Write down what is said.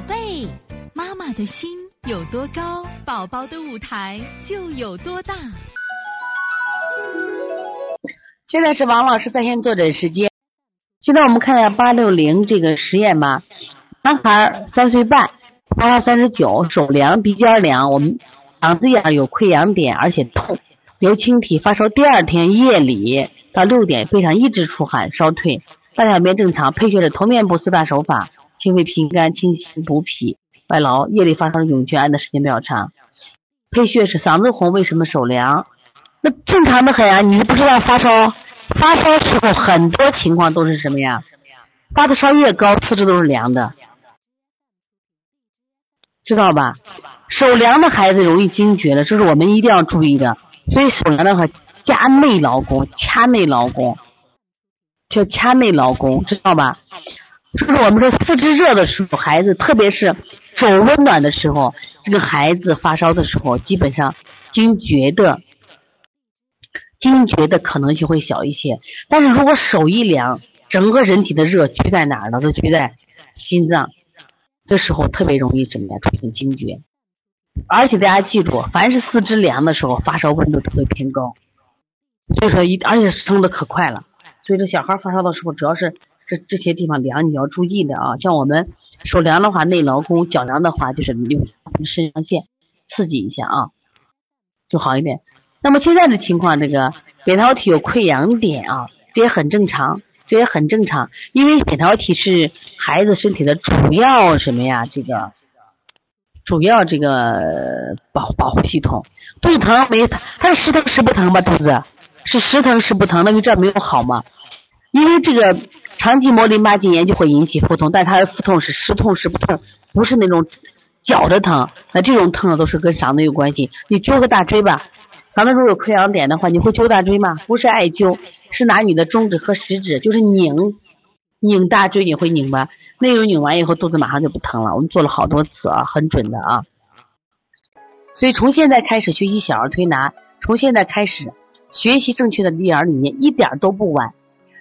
宝贝，妈妈的心有多高，宝宝的舞台就有多大。现在是王老师在线坐诊时间。现在我们看一下八六零这个实验吧。男孩三岁半，发烧三十九，手凉，鼻尖凉，我们嗓子眼有溃疡点，而且痛，流清涕，发烧。第二天夜里到六点，背上一直出汗，烧退，大小便正常，配穴是头面部四大手法。清肺平肝、清心补脾、外劳。夜里发烧涌泉按的时间比较长。配穴是嗓子红，为什么手凉？那正常的很啊，你不知道发烧？发烧时候很多情况都是什么呀？发的烧越高，四肢都是凉的，知道吧？手凉的孩子容易惊厥的，这是我们一定要注意的。所以手凉的话，加内劳宫，掐内劳宫，叫掐内劳宫，知道吧？就是我们说四肢热的时候，孩子特别是手温暖的时候，这个孩子发烧的时候，基本上惊厥的惊厥的可能性会小一些。但是如果手一凉，整个人体的热聚在哪儿了？都聚在心脏，这时候特别容易怎么样出现惊厥。而且大家记住，凡是四肢凉的时候，发烧温度都会偏高。所以说一，而且升的可快了。所以说小孩发烧的时候，主要是。这这些地方凉，你要注意的啊。像我们手凉的话，内劳宫；脚凉的话，就是用肾上腺刺激一下啊，就好一点。那么现在的情况，这个扁桃体有溃疡点啊，这也很正常，这也很正常。因为扁桃体是孩子身体的主要什么呀？这个主要这个保保护系统。肚子疼没？他是时疼时不疼吧？肚子是时疼时不疼，那你这没有好吗？因为这个。肠系膜淋巴结炎就会引起腹痛，但它的腹痛是时痛时不痛，不是那种绞着疼。那这种疼都是跟嗓子有关系。你揪个大椎吧，嗓子如果有溃疡点的话，你会揪大椎吗？不是艾灸，是拿你的中指和食指，就是拧拧大椎，你会拧吗？那种拧完以后，肚子马上就不疼了。我们做了好多次啊，很准的啊。所以从现在开始学习小儿推拿，从现在开始学习正确的育儿理念，一点都不晚。